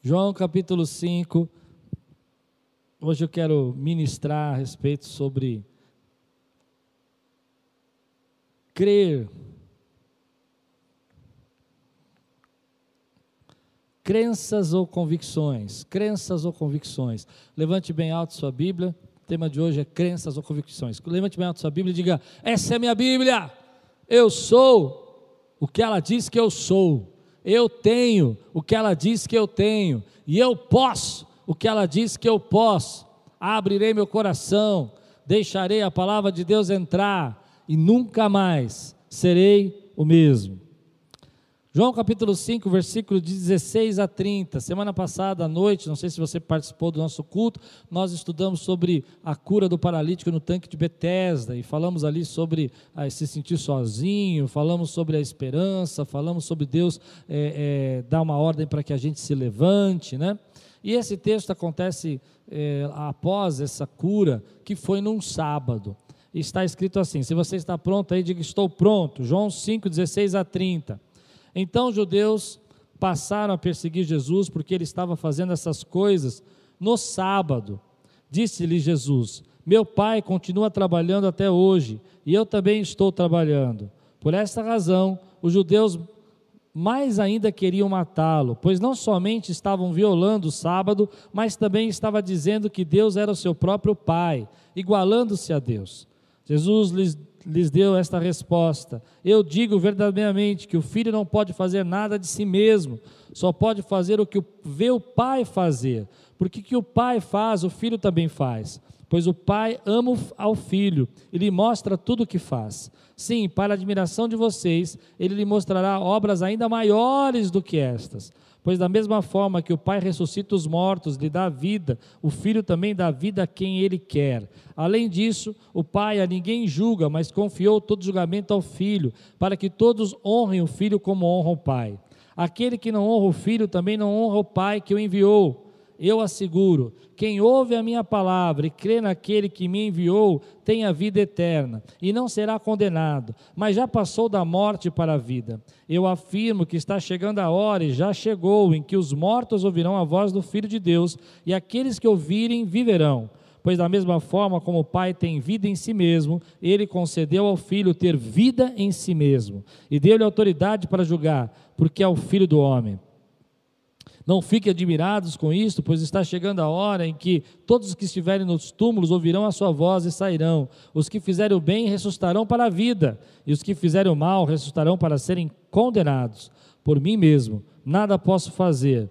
João capítulo 5. Hoje eu quero ministrar a respeito sobre crer. Crenças ou convicções? Crenças ou convicções? Levante bem alto sua Bíblia. O tema de hoje é crenças ou convicções. Levante bem alto sua Bíblia e diga: Essa é a minha Bíblia. Eu sou o que ela diz que eu sou eu tenho o que ela diz que eu tenho, e eu posso o que ela diz que eu posso. Abrirei meu coração, deixarei a palavra de Deus entrar, e nunca mais serei o mesmo. João capítulo 5, versículo 16 a 30. Semana passada à noite, não sei se você participou do nosso culto, nós estudamos sobre a cura do paralítico no tanque de Betesda e falamos ali sobre ah, se sentir sozinho, falamos sobre a esperança, falamos sobre Deus é, é, dar uma ordem para que a gente se levante, né? E esse texto acontece é, após essa cura, que foi num sábado. Está escrito assim: se você está pronto aí, diga estou pronto. João 5, 16 a 30. Então os judeus passaram a perseguir Jesus porque ele estava fazendo essas coisas no sábado. Disse-lhe Jesus: Meu pai continua trabalhando até hoje e eu também estou trabalhando. Por esta razão, os judeus mais ainda queriam matá-lo, pois não somente estavam violando o sábado, mas também estava dizendo que Deus era o seu próprio pai, igualando-se a Deus. Jesus lhes lhes deu esta resposta: Eu digo verdadeiramente que o filho não pode fazer nada de si mesmo, só pode fazer o que vê o pai fazer, porque que o pai faz, o filho também faz. Pois o pai ama ao filho e lhe mostra tudo o que faz. Sim, para a admiração de vocês, ele lhe mostrará obras ainda maiores do que estas Pois da mesma forma que o Pai ressuscita os mortos, lhe dá vida, o Filho também dá vida a quem ele quer. Além disso, o Pai a ninguém julga, mas confiou todo julgamento ao Filho, para que todos honrem o Filho como honram o Pai. Aquele que não honra o Filho também não honra o Pai que o enviou eu asseguro: quem ouve a minha palavra e crê naquele que me enviou, tem a vida eterna e não será condenado, mas já passou da morte para a vida. Eu afirmo que está chegando a hora e já chegou em que os mortos ouvirão a voz do Filho de Deus e aqueles que ouvirem viverão. Pois, da mesma forma como o Pai tem vida em si mesmo, ele concedeu ao Filho ter vida em si mesmo e deu-lhe autoridade para julgar, porque é o Filho do homem. Não fiquem admirados com isto, pois está chegando a hora em que todos os que estiverem nos túmulos ouvirão a sua voz e sairão. Os que fizerem o bem ressuscitarão para a vida, e os que fizerem o mal ressuscitarão para serem condenados. Por mim mesmo, nada posso fazer.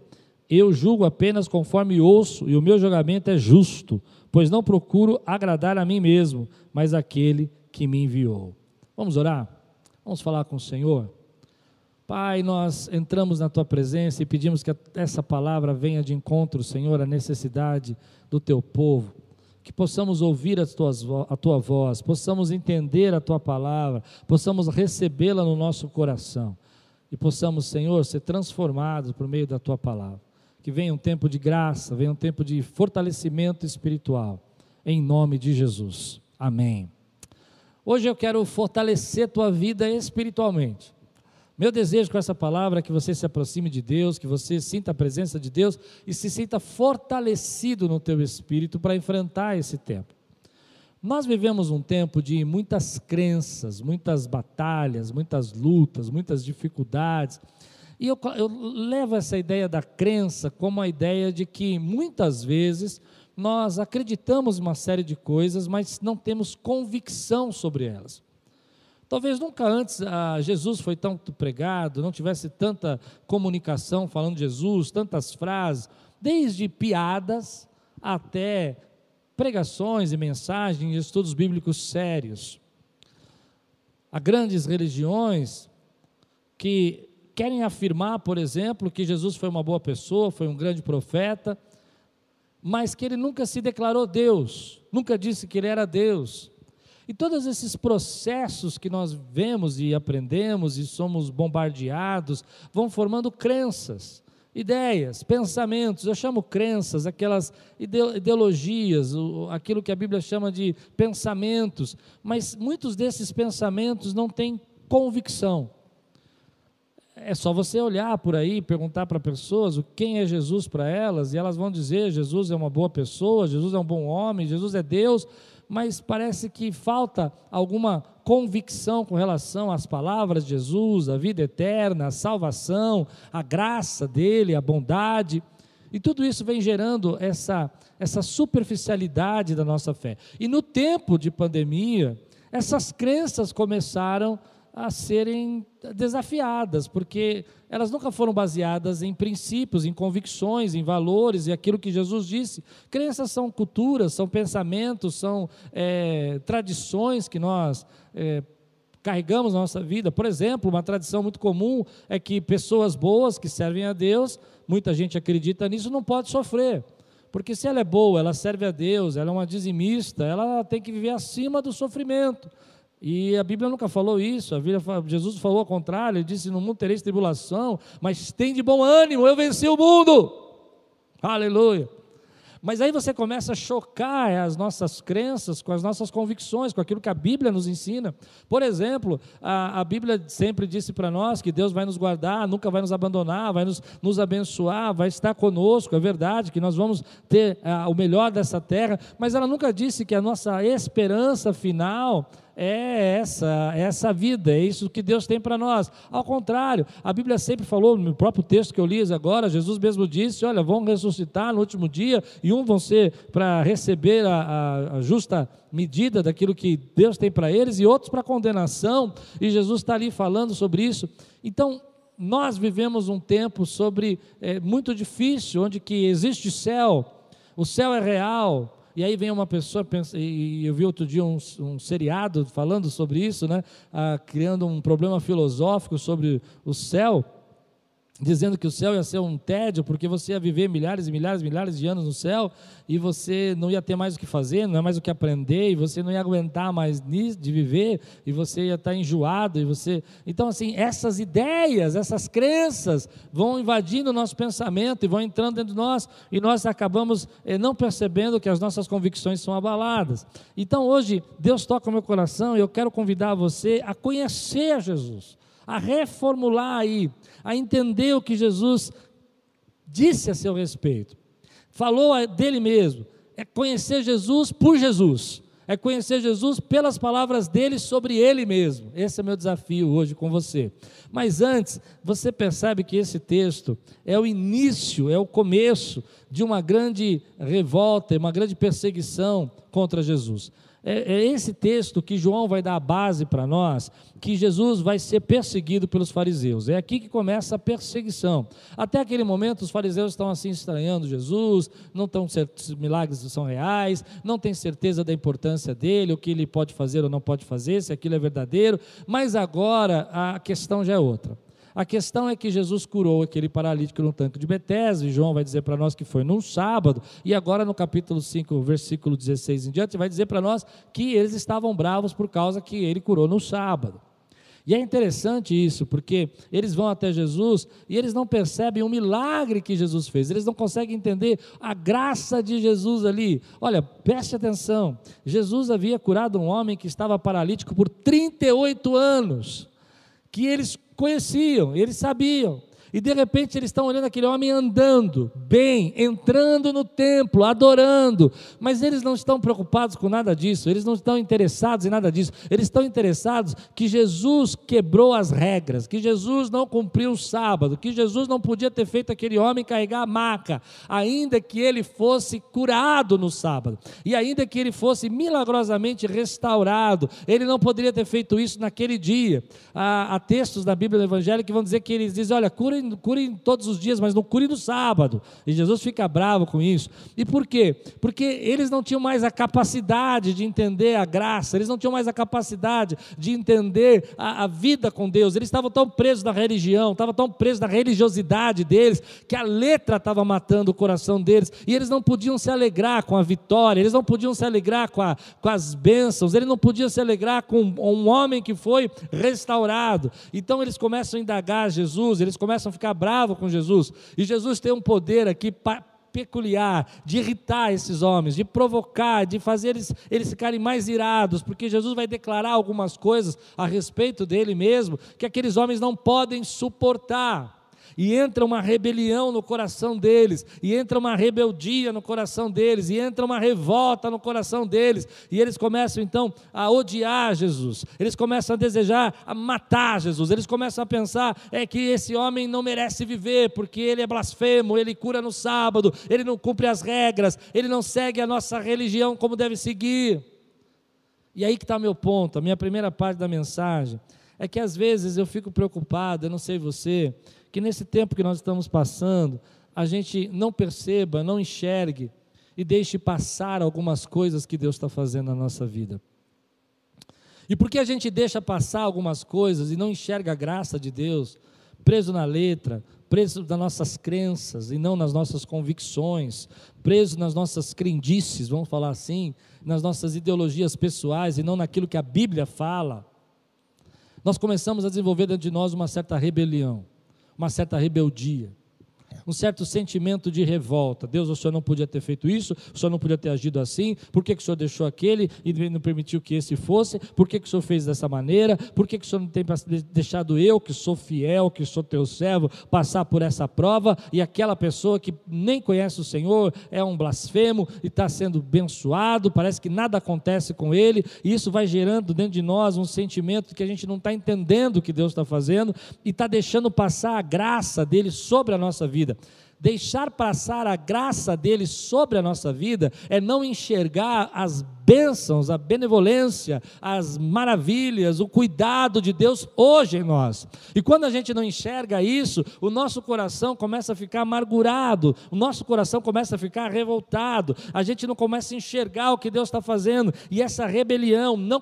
Eu julgo apenas conforme ouço, e o meu julgamento é justo, pois não procuro agradar a mim mesmo, mas aquele que me enviou. Vamos orar? Vamos falar com o Senhor? Pai, nós entramos na tua presença e pedimos que essa palavra venha de encontro, Senhor, à necessidade do teu povo. Que possamos ouvir tuas, a tua voz, possamos entender a tua palavra, possamos recebê-la no nosso coração e possamos, Senhor, ser transformados por meio da tua palavra. Que venha um tempo de graça, venha um tempo de fortalecimento espiritual, em nome de Jesus. Amém. Hoje eu quero fortalecer tua vida espiritualmente. Meu desejo com essa palavra é que você se aproxime de Deus, que você sinta a presença de Deus e se sinta fortalecido no teu espírito para enfrentar esse tempo. Nós vivemos um tempo de muitas crenças, muitas batalhas, muitas lutas, muitas dificuldades. E eu, eu levo essa ideia da crença como a ideia de que muitas vezes nós acreditamos em uma série de coisas, mas não temos convicção sobre elas. Talvez nunca antes ah, Jesus foi tão pregado, não tivesse tanta comunicação falando de Jesus, tantas frases, desde piadas até pregações e mensagens e estudos bíblicos sérios. Há grandes religiões que querem afirmar, por exemplo, que Jesus foi uma boa pessoa, foi um grande profeta, mas que ele nunca se declarou Deus, nunca disse que ele era Deus. E todos esses processos que nós vemos e aprendemos e somos bombardeados vão formando crenças, ideias, pensamentos. Eu chamo crenças, aquelas ideologias, aquilo que a Bíblia chama de pensamentos, mas muitos desses pensamentos não têm convicção. é só você olhar por aí, perguntar para pessoas quem é Jesus para elas, e elas vão dizer: Jesus é uma boa pessoa, Jesus é um bom homem, Jesus é Deus, mas parece que falta alguma convicção com relação às palavras de Jesus, a vida eterna, a salvação, a graça dele, a bondade. E tudo isso vem gerando essa, essa superficialidade da nossa fé. E no tempo de pandemia, essas crenças começaram a serem desafiadas, porque elas nunca foram baseadas em princípios, em convicções, em valores e aquilo que Jesus disse. Crenças são culturas, são pensamentos, são é, tradições que nós é, carregamos na nossa vida. Por exemplo, uma tradição muito comum é que pessoas boas que servem a Deus, muita gente acredita nisso, não pode sofrer. Porque se ela é boa, ela serve a Deus, ela é uma dizimista, ela tem que viver acima do sofrimento. E a Bíblia nunca falou isso, a Bíblia, Jesus falou ao contrário, ele disse: No mundo tereis tribulação, mas tem de bom ânimo, eu venci o mundo. Aleluia. Mas aí você começa a chocar as nossas crenças com as nossas convicções, com aquilo que a Bíblia nos ensina. Por exemplo, a, a Bíblia sempre disse para nós que Deus vai nos guardar, nunca vai nos abandonar, vai nos, nos abençoar, vai estar conosco. É verdade que nós vamos ter o melhor dessa terra, mas ela nunca disse que a nossa esperança final é essa, é essa vida, é isso que Deus tem para nós. Ao contrário, a Bíblia sempre falou, no próprio texto que eu li agora, Jesus mesmo disse: olha, vão ressuscitar no último dia, e um vão ser para receber a, a, a justa medida daquilo que Deus tem para eles, e outros para condenação, e Jesus está ali falando sobre isso. Então, nós vivemos um tempo sobre é, muito difícil, onde que existe céu, o céu é real, e aí vem uma pessoa, e eu vi outro dia um, um seriado falando sobre isso, né? Ah, criando um problema filosófico sobre o céu dizendo que o céu ia ser um tédio, porque você ia viver milhares e milhares e milhares de anos no céu, e você não ia ter mais o que fazer, não é mais o que aprender, e você não ia aguentar mais de viver, e você ia estar enjoado, e você... Então, assim, essas ideias, essas crenças vão invadindo o nosso pensamento e vão entrando dentro de nós, e nós acabamos eh, não percebendo que as nossas convicções são abaladas. Então, hoje, Deus toca o meu coração, e eu quero convidar você a conhecer Jesus, a reformular aí, a entender o que Jesus disse a seu respeito. Falou dele mesmo. É conhecer Jesus por Jesus. É conhecer Jesus pelas palavras dele sobre ele mesmo. Esse é meu desafio hoje com você. Mas antes, você percebe que esse texto é o início, é o começo de uma grande revolta, uma grande perseguição contra Jesus é, é esse texto que João vai dar a base para nós, que Jesus vai ser perseguido pelos fariseus. É aqui que começa a perseguição. Até aquele momento, os fariseus estão assim estranhando Jesus, não estão certos milagres são reais, não têm certeza da importância dele, o que ele pode fazer ou não pode fazer, se aquilo é verdadeiro. Mas agora a questão já é outra. A questão é que Jesus curou aquele paralítico no tanque de Betesda, e João vai dizer para nós que foi num sábado, e agora no capítulo 5, versículo 16 em diante, vai dizer para nós que eles estavam bravos por causa que ele curou no sábado. E é interessante isso, porque eles vão até Jesus e eles não percebem o milagre que Jesus fez, eles não conseguem entender a graça de Jesus ali. Olha, preste atenção: Jesus havia curado um homem que estava paralítico por 38 anos, que eles conheciam, eles sabiam. E de repente eles estão olhando aquele homem andando bem, entrando no templo, adorando, mas eles não estão preocupados com nada disso, eles não estão interessados em nada disso, eles estão interessados que Jesus quebrou as regras, que Jesus não cumpriu o sábado, que Jesus não podia ter feito aquele homem carregar a maca, ainda que ele fosse curado no sábado, e ainda que ele fosse milagrosamente restaurado, ele não poderia ter feito isso naquele dia. Há, há textos da Bíblia do Evangelho que vão dizer que eles dizem: olha, cura cure, cure todos os dias, mas não cure no sábado. E Jesus fica bravo com isso. E por quê? Porque eles não tinham mais a capacidade de entender a graça, eles não tinham mais a capacidade de entender a, a vida com Deus. Eles estavam tão presos na religião, estavam tão presos na religiosidade deles, que a letra estava matando o coração deles. E eles não podiam se alegrar com a vitória, eles não podiam se alegrar com, a, com as bênçãos, eles não podiam se alegrar com um homem que foi restaurado. Então eles começam a indagar Jesus, eles começam a ficar bravo com Jesus. E Jesus tem um poder aqui peculiar, de irritar esses homens, de provocar, de fazer eles, eles ficarem mais irados, porque Jesus vai declarar algumas coisas a respeito dele mesmo que aqueles homens não podem suportar e entra uma rebelião no coração deles, e entra uma rebeldia no coração deles, e entra uma revolta no coração deles, e eles começam então a odiar Jesus, eles começam a desejar a matar Jesus, eles começam a pensar é que esse homem não merece viver, porque ele é blasfemo, ele cura no sábado, ele não cumpre as regras, ele não segue a nossa religião como deve seguir. E aí que está meu ponto, a minha primeira parte da mensagem, é que às vezes eu fico preocupado, eu não sei você, que nesse tempo que nós estamos passando, a gente não perceba, não enxergue e deixe passar algumas coisas que Deus está fazendo na nossa vida. E porque a gente deixa passar algumas coisas e não enxerga a graça de Deus, preso na letra, preso nas nossas crenças e não nas nossas convicções, preso nas nossas crendices, vamos falar assim, nas nossas ideologias pessoais e não naquilo que a Bíblia fala, nós começamos a desenvolver dentro de nós uma certa rebelião uma certa rebeldia um certo sentimento de revolta. Deus, o Senhor não podia ter feito isso, o Senhor não podia ter agido assim, por que, que o Senhor deixou aquele e não permitiu que esse fosse? Por que, que o Senhor fez dessa maneira? Por que, que o Senhor não tem deixado eu, que sou fiel, que sou teu servo, passar por essa prova e aquela pessoa que nem conhece o Senhor é um blasfemo e está sendo abençoado, parece que nada acontece com ele, e isso vai gerando dentro de nós um sentimento que a gente não está entendendo o que Deus está fazendo e está deixando passar a graça dele sobre a nossa vida. Deixar passar a graça dele sobre a nossa vida é não enxergar as bênçãos, a benevolência, as maravilhas, o cuidado de Deus hoje em nós. E quando a gente não enxerga isso, o nosso coração começa a ficar amargurado, o nosso coração começa a ficar revoltado, a gente não começa a enxergar o que Deus está fazendo, e essa rebelião não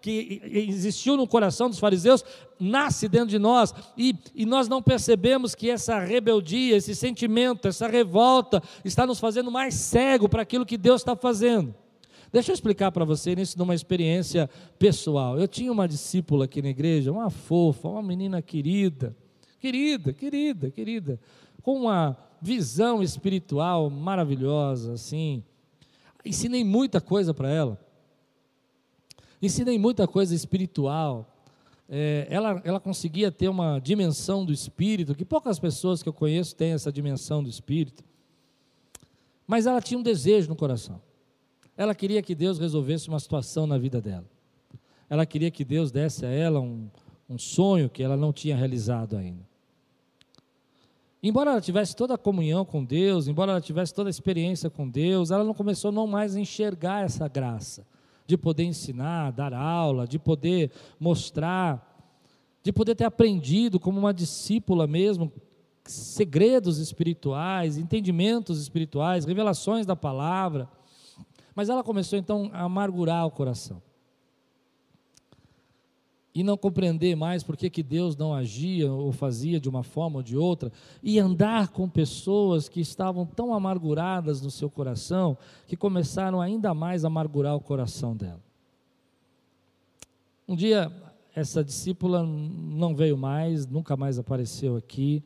que existiu no coração dos fariseus nasce dentro de nós, e, e nós não percebemos que essa rebeldia, esse sentimento, essa revolta está nos fazendo mais cego para aquilo que Deus está fazendo. Deixa eu explicar para você isso numa experiência pessoal. Eu tinha uma discípula aqui na igreja, uma fofa, uma menina querida, querida, querida, querida, com uma visão espiritual maravilhosa, assim. Ensinei muita coisa para ela. Ensinei muita coisa espiritual. É, ela, ela conseguia ter uma dimensão do espírito, que poucas pessoas que eu conheço têm essa dimensão do espírito. Mas ela tinha um desejo no coração. Ela queria que Deus resolvesse uma situação na vida dela. Ela queria que Deus desse a ela um, um sonho que ela não tinha realizado ainda. Embora ela tivesse toda a comunhão com Deus, embora ela tivesse toda a experiência com Deus, ela não começou não mais a enxergar essa graça de poder ensinar, dar aula, de poder mostrar, de poder ter aprendido como uma discípula mesmo segredos espirituais, entendimentos espirituais, revelações da palavra. Mas ela começou então a amargurar o coração. E não compreender mais por que, que Deus não agia ou fazia de uma forma ou de outra, e andar com pessoas que estavam tão amarguradas no seu coração, que começaram ainda mais a amargurar o coração dela. Um dia, essa discípula não veio mais, nunca mais apareceu aqui,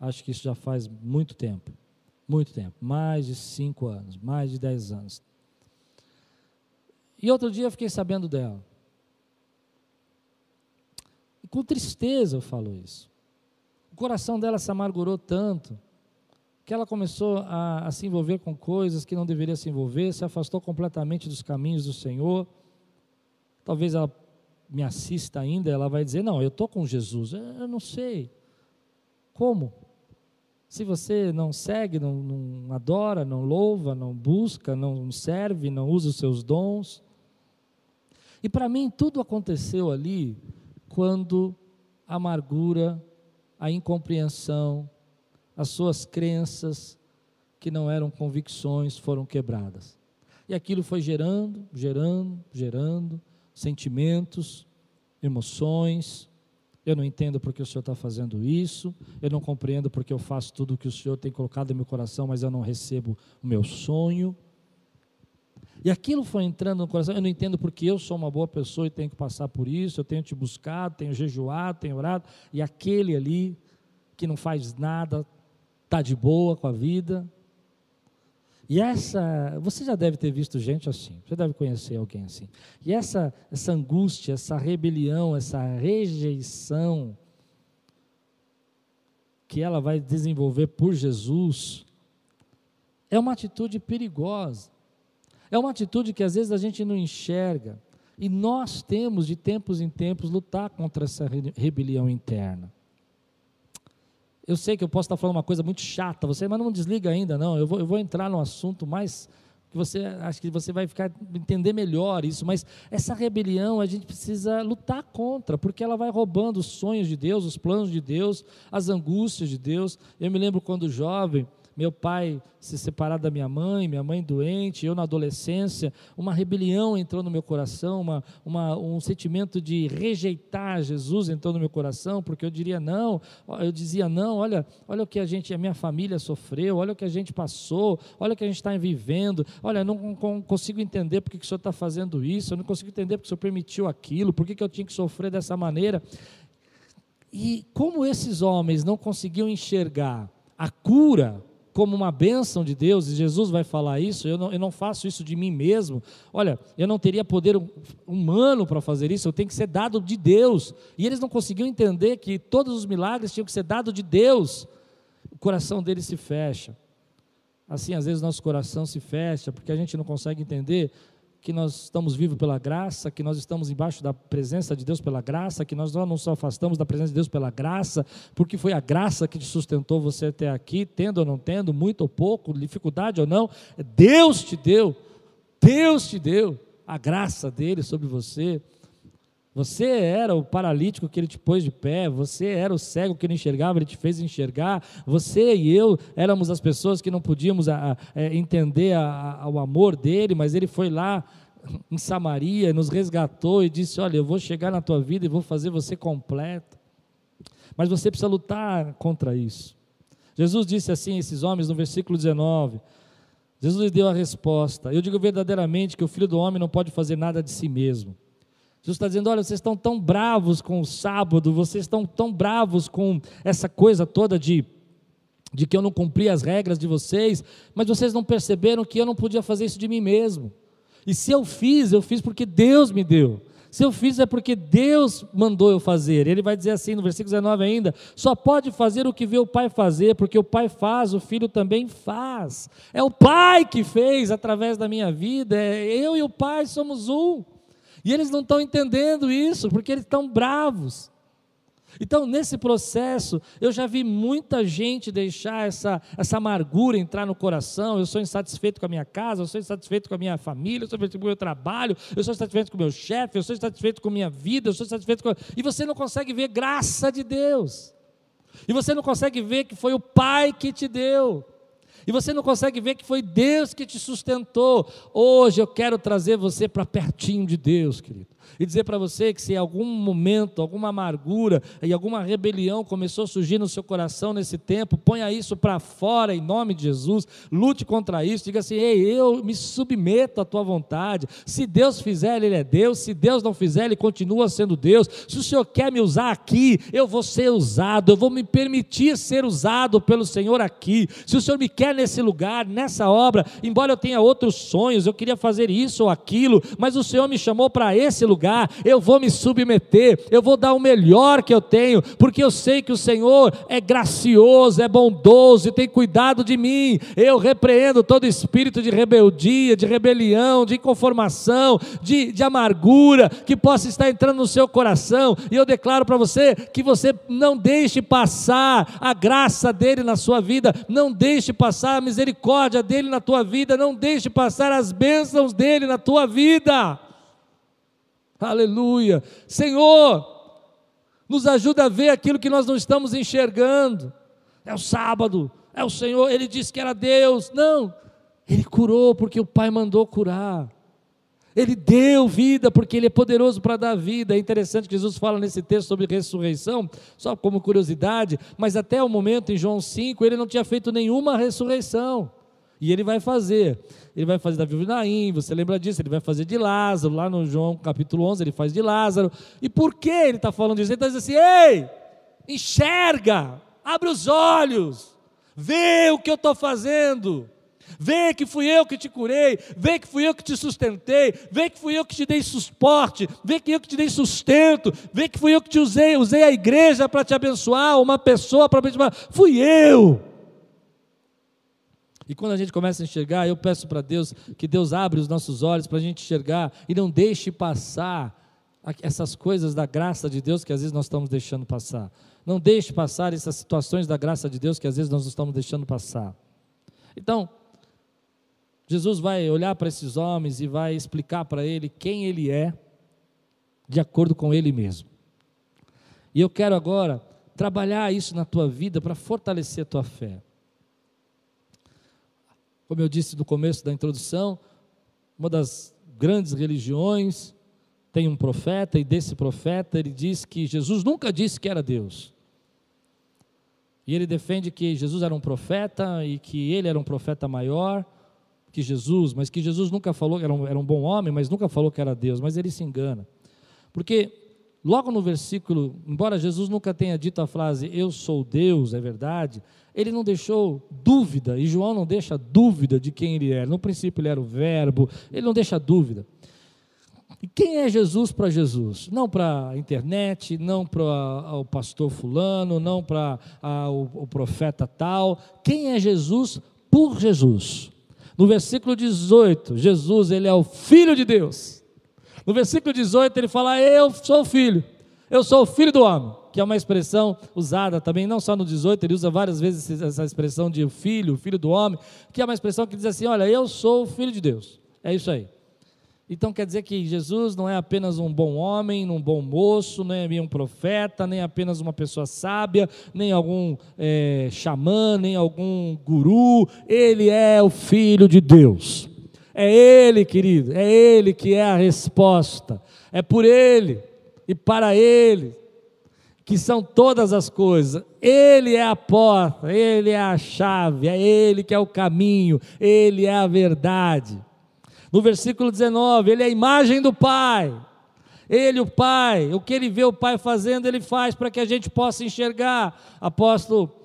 acho que isso já faz muito tempo muito tempo mais de cinco anos, mais de dez anos. E outro dia eu fiquei sabendo dela. E com tristeza eu falo isso. O coração dela se amargurou tanto que ela começou a, a, se envolver com coisas que não deveria se envolver, se afastou completamente dos caminhos do Senhor. Talvez ela me assista ainda, ela vai dizer: Não, eu estou com Jesus. Eu não sei. Como? Se você não segue, não, não adora, não louva, não busca, não serve, não usa os seus dons, e para mim tudo aconteceu ali quando a amargura, a incompreensão, as suas crenças, que não eram convicções, foram quebradas. E aquilo foi gerando, gerando, gerando sentimentos, emoções. Eu não entendo porque o Senhor está fazendo isso, eu não compreendo porque eu faço tudo o que o Senhor tem colocado em meu coração, mas eu não recebo o meu sonho. E aquilo foi entrando no coração. Eu não entendo porque eu sou uma boa pessoa e tenho que passar por isso. Eu tenho te buscado, tenho jejuado, tenho orado. E aquele ali, que não faz nada, está de boa com a vida. E essa, você já deve ter visto gente assim, você deve conhecer alguém assim. E essa, essa angústia, essa rebelião, essa rejeição que ela vai desenvolver por Jesus, é uma atitude perigosa. É uma atitude que às vezes a gente não enxerga. E nós temos, de tempos em tempos, lutar contra essa rebelião interna. Eu sei que eu posso estar falando uma coisa muito chata, você, mas não desliga ainda, não. Eu vou, eu vou entrar no assunto mais que você acho que você vai ficar entender melhor isso, mas essa rebelião a gente precisa lutar contra, porque ela vai roubando os sonhos de Deus, os planos de Deus, as angústias de Deus. Eu me lembro quando jovem, meu pai se separar da minha mãe, minha mãe doente, eu na adolescência, uma rebelião entrou no meu coração, uma, uma, um sentimento de rejeitar Jesus entrou no meu coração, porque eu diria não, eu dizia não, olha, olha o que a gente, a minha família sofreu, olha o que a gente passou, olha o que a gente está vivendo, olha, eu não, consigo entender porque que o senhor está fazendo isso, eu não consigo entender porque o senhor permitiu aquilo, por que eu tinha que sofrer dessa maneira. E como esses homens não conseguiam enxergar a cura como uma bênção de Deus, e Jesus vai falar isso, eu não, eu não faço isso de mim mesmo. Olha, eu não teria poder humano para fazer isso, eu tenho que ser dado de Deus. E eles não conseguiam entender que todos os milagres tinham que ser dado de Deus. O coração deles se fecha. Assim, às vezes nosso coração se fecha, porque a gente não consegue entender que nós estamos vivos pela graça, que nós estamos embaixo da presença de Deus pela graça, que nós não nos afastamos da presença de Deus pela graça, porque foi a graça que te sustentou você até aqui, tendo ou não tendo, muito ou pouco, dificuldade ou não, Deus te deu, Deus te deu a graça dele sobre você. Você era o paralítico que ele te pôs de pé, você era o cego que não enxergava, ele te fez enxergar. Você e eu éramos as pessoas que não podíamos a, a, é, entender a, o amor dele, mas ele foi lá em Samaria, nos resgatou e disse: Olha, eu vou chegar na tua vida e vou fazer você completo. Mas você precisa lutar contra isso. Jesus disse assim a esses homens no versículo 19. Jesus lhe deu a resposta: Eu digo verdadeiramente que o filho do homem não pode fazer nada de si mesmo Jesus está dizendo: olha, vocês estão tão bravos com o sábado, vocês estão tão bravos com essa coisa toda de, de que eu não cumpri as regras de vocês, mas vocês não perceberam que eu não podia fazer isso de mim mesmo. E se eu fiz, eu fiz porque Deus me deu. Se eu fiz é porque Deus mandou eu fazer. Ele vai dizer assim no versículo 19 ainda: só pode fazer o que vê o Pai fazer, porque o Pai faz, o Filho também faz. É o Pai que fez através da minha vida, é eu e o Pai somos um. E eles não estão entendendo isso, porque eles estão bravos. Então, nesse processo, eu já vi muita gente deixar essa, essa amargura entrar no coração. Eu sou insatisfeito com a minha casa, eu sou insatisfeito com a minha família, eu sou insatisfeito com o meu trabalho, eu sou insatisfeito com o meu chefe, eu sou insatisfeito com a minha vida, eu sou insatisfeito com. E você não consegue ver graça de Deus. E você não consegue ver que foi o Pai que te deu. E você não consegue ver que foi Deus que te sustentou. Hoje eu quero trazer você para pertinho de Deus, querido e dizer para você que se em algum momento, alguma amargura e alguma rebelião começou a surgir no seu coração nesse tempo, ponha isso para fora em nome de Jesus, lute contra isso, diga assim: ei, eu me submeto à tua vontade. Se Deus fizer, Ele é Deus, se Deus não fizer, Ele continua sendo Deus. Se o Senhor quer me usar aqui, eu vou ser usado, eu vou me permitir ser usado pelo Senhor aqui. Se o Senhor me quer nesse lugar, nessa obra, embora eu tenha outros sonhos, eu queria fazer isso ou aquilo, mas o Senhor me chamou para esse lugar eu vou me submeter, eu vou dar o melhor que eu tenho, porque eu sei que o Senhor é gracioso, é bondoso e tem cuidado de mim. Eu repreendo todo espírito de rebeldia, de rebelião, de inconformação, de, de amargura que possa estar entrando no seu coração, e eu declaro para você que você não deixe passar a graça dele na sua vida, não deixe passar a misericórdia dele na tua vida, não deixe passar as bênçãos dele na tua vida. Aleluia. Senhor, nos ajuda a ver aquilo que nós não estamos enxergando. É o sábado, é o Senhor, ele disse que era Deus. Não, ele curou porque o Pai mandou curar. Ele deu vida porque Ele é poderoso para dar vida. É interessante que Jesus fala nesse texto sobre ressurreição, só como curiosidade, mas até o momento em João 5 ele não tinha feito nenhuma ressurreição. E ele vai fazer. Ele vai fazer da viúva de Naim, você lembra disso? Ele vai fazer de Lázaro, lá no João capítulo 11, ele faz de Lázaro. E por que ele está falando disso? Ele está dizendo assim: ei, enxerga, abre os olhos, vê o que eu estou fazendo. Vê que fui eu que te curei, vê que fui eu que te sustentei, vê que fui eu que te dei suporte, vê que eu que te dei sustento, vê que fui eu que te usei, usei a igreja para te abençoar, uma pessoa para abençoar, fui eu. E quando a gente começa a enxergar, eu peço para Deus que Deus abra os nossos olhos para a gente enxergar e não deixe passar essas coisas da graça de Deus que às vezes nós estamos deixando passar. Não deixe passar essas situações da graça de Deus que às vezes nós estamos deixando passar. Então, Jesus vai olhar para esses homens e vai explicar para ele quem ele é, de acordo com ele mesmo. E eu quero agora trabalhar isso na tua vida para fortalecer a tua fé. Como eu disse no começo da introdução, uma das grandes religiões tem um profeta, e desse profeta ele diz que Jesus nunca disse que era Deus. E ele defende que Jesus era um profeta e que ele era um profeta maior que Jesus, mas que Jesus nunca falou era um, era um bom homem, mas nunca falou que era Deus, mas ele se engana. Porque logo no versículo, embora Jesus nunca tenha dito a frase eu sou Deus, é verdade, ele não deixou dúvida, e João não deixa dúvida de quem ele era. No princípio ele era o Verbo, ele não deixa dúvida. E quem é Jesus para Jesus? Não para a internet, não para o pastor fulano, não para o, o profeta tal. Quem é Jesus por Jesus? No versículo 18, Jesus ele é o Filho de Deus. No versículo 18 ele fala: Eu sou Filho, eu sou Filho do homem que é uma expressão usada também, não só no 18, ele usa várias vezes essa expressão de filho, filho do homem, que é uma expressão que diz assim: olha, eu sou filho de Deus. É isso aí. Então quer dizer que Jesus não é apenas um bom homem, um bom moço, nem um profeta, nem apenas uma pessoa sábia, nem algum é, xamã, nem algum guru, ele é o Filho de Deus. É Ele, querido, é Ele que é a resposta, é por Ele e para Ele que são todas as coisas. Ele é a porta, Ele é a chave, é Ele que é o caminho, Ele é a verdade. No versículo 19, Ele é a imagem do Pai. Ele, o Pai, o que ele vê o Pai fazendo, ele faz para que a gente possa enxergar. Apóstolo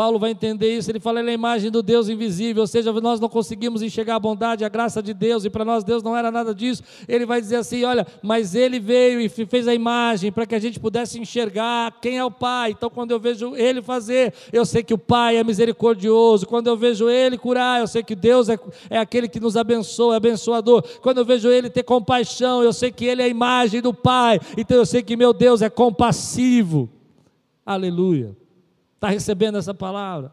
Paulo vai entender isso, ele fala, ele é a imagem do Deus invisível, ou seja, nós não conseguimos enxergar a bondade, a graça de Deus, e para nós Deus não era nada disso. Ele vai dizer assim: olha, mas ele veio e fez a imagem para que a gente pudesse enxergar quem é o Pai. Então, quando eu vejo ele fazer, eu sei que o Pai é misericordioso. Quando eu vejo ele curar, eu sei que Deus é, é aquele que nos abençoa, é abençoador. Quando eu vejo ele ter compaixão, eu sei que ele é a imagem do Pai. Então, eu sei que meu Deus é compassivo. Aleluia. Está recebendo essa palavra?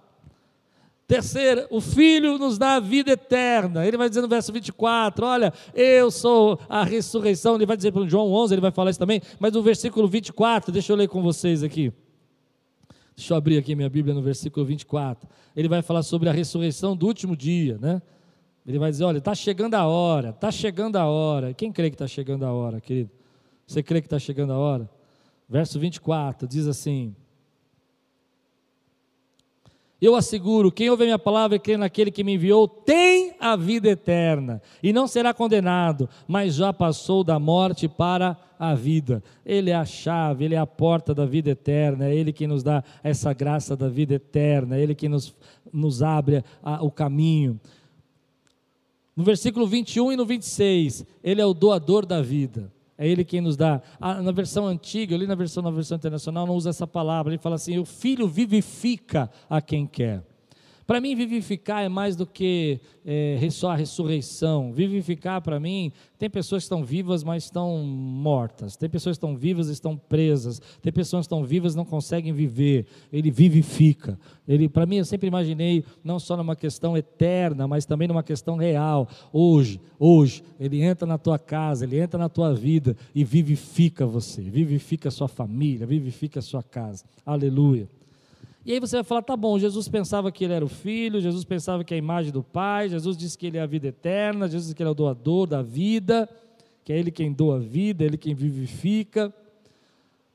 Terceiro, o Filho nos dá a vida eterna. Ele vai dizer no verso 24: Olha, eu sou a ressurreição. Ele vai dizer para João 11, ele vai falar isso também. Mas no versículo 24, deixa eu ler com vocês aqui. Deixa eu abrir aqui minha Bíblia no versículo 24. Ele vai falar sobre a ressurreição do último dia, né? Ele vai dizer: Olha, está chegando a hora, está chegando a hora. Quem crê que está chegando a hora, querido? Você crê que está chegando a hora? Verso 24 diz assim. Eu asseguro: quem ouve a minha palavra e crê naquele que me enviou tem a vida eterna e não será condenado, mas já passou da morte para a vida. Ele é a chave, ele é a porta da vida eterna, é ele que nos dá essa graça da vida eterna, é ele que nos, nos abre a, o caminho. No versículo 21 e no 26, ele é o doador da vida. É Ele quem nos dá. Ah, na versão antiga, ali na versão, na versão internacional, não usa essa palavra. Ele fala assim: o filho vivifica a quem quer. Para mim, vivificar é mais do que é, só a ressurreição. Vivificar, para mim, tem pessoas que estão vivas, mas estão mortas. Tem pessoas que estão vivas e estão presas. Tem pessoas que estão vivas e não conseguem viver. Ele vivifica. Ele, para mim, eu sempre imaginei, não só numa questão eterna, mas também numa questão real. Hoje, hoje, ele entra na tua casa, ele entra na tua vida e vivifica você. Vivifica a sua família, vivifica a sua casa. Aleluia. E aí você vai falar, tá bom, Jesus pensava que ele era o filho, Jesus pensava que é a imagem do Pai, Jesus disse que ele é a vida eterna, Jesus disse que ele é o doador da vida, que é ele quem doa a vida, ele quem vivifica.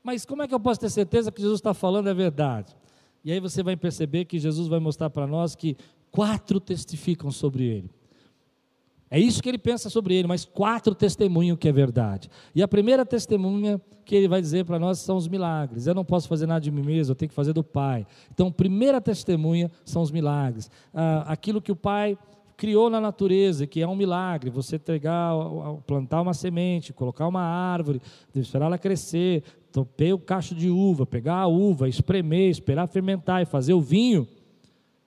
Mas como é que eu posso ter certeza que Jesus está falando é verdade? E aí você vai perceber que Jesus vai mostrar para nós que quatro testificam sobre ele. É isso que ele pensa sobre ele, mas quatro testemunham que é verdade. E a primeira testemunha que ele vai dizer para nós são os milagres. Eu não posso fazer nada de mim mesmo, eu tenho que fazer do Pai. Então, primeira testemunha são os milagres. Ah, aquilo que o Pai criou na natureza, que é um milagre, você entregar, plantar uma semente, colocar uma árvore, esperar ela crescer, topei o cacho de uva, pegar a uva, espremer, esperar fermentar e fazer o vinho.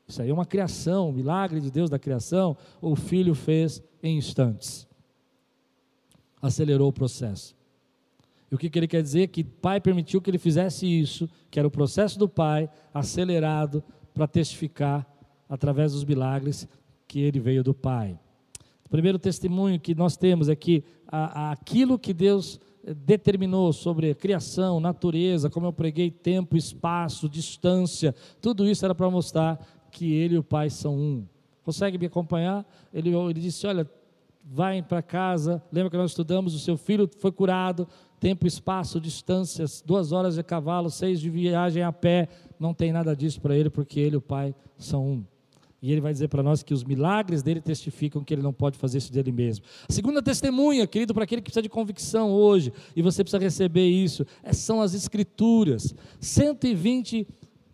Isso aí é uma criação, um milagre de Deus da criação, o filho fez em instantes. Acelerou o processo. E o que, que ele quer dizer? Que o pai permitiu que ele fizesse isso, que era o processo do pai, acelerado, para testificar, através dos milagres, que ele veio do pai. O primeiro testemunho que nós temos é que a, a, aquilo que Deus eh, determinou sobre criação, natureza, como eu preguei, tempo, espaço, distância, tudo isso era para mostrar que ele e o Pai são um. Consegue me acompanhar? Ele, ele disse: Olha, vai para casa. Lembra que nós estudamos? O seu filho foi curado. Tempo, espaço, distâncias, duas horas de cavalo, seis de viagem a pé. Não tem nada disso para ele, porque ele e o Pai são um. E ele vai dizer para nós que os milagres dele testificam que ele não pode fazer isso dele mesmo. A segunda testemunha, querido, para aquele que precisa de convicção hoje, e você precisa receber isso, é, são as Escrituras. 120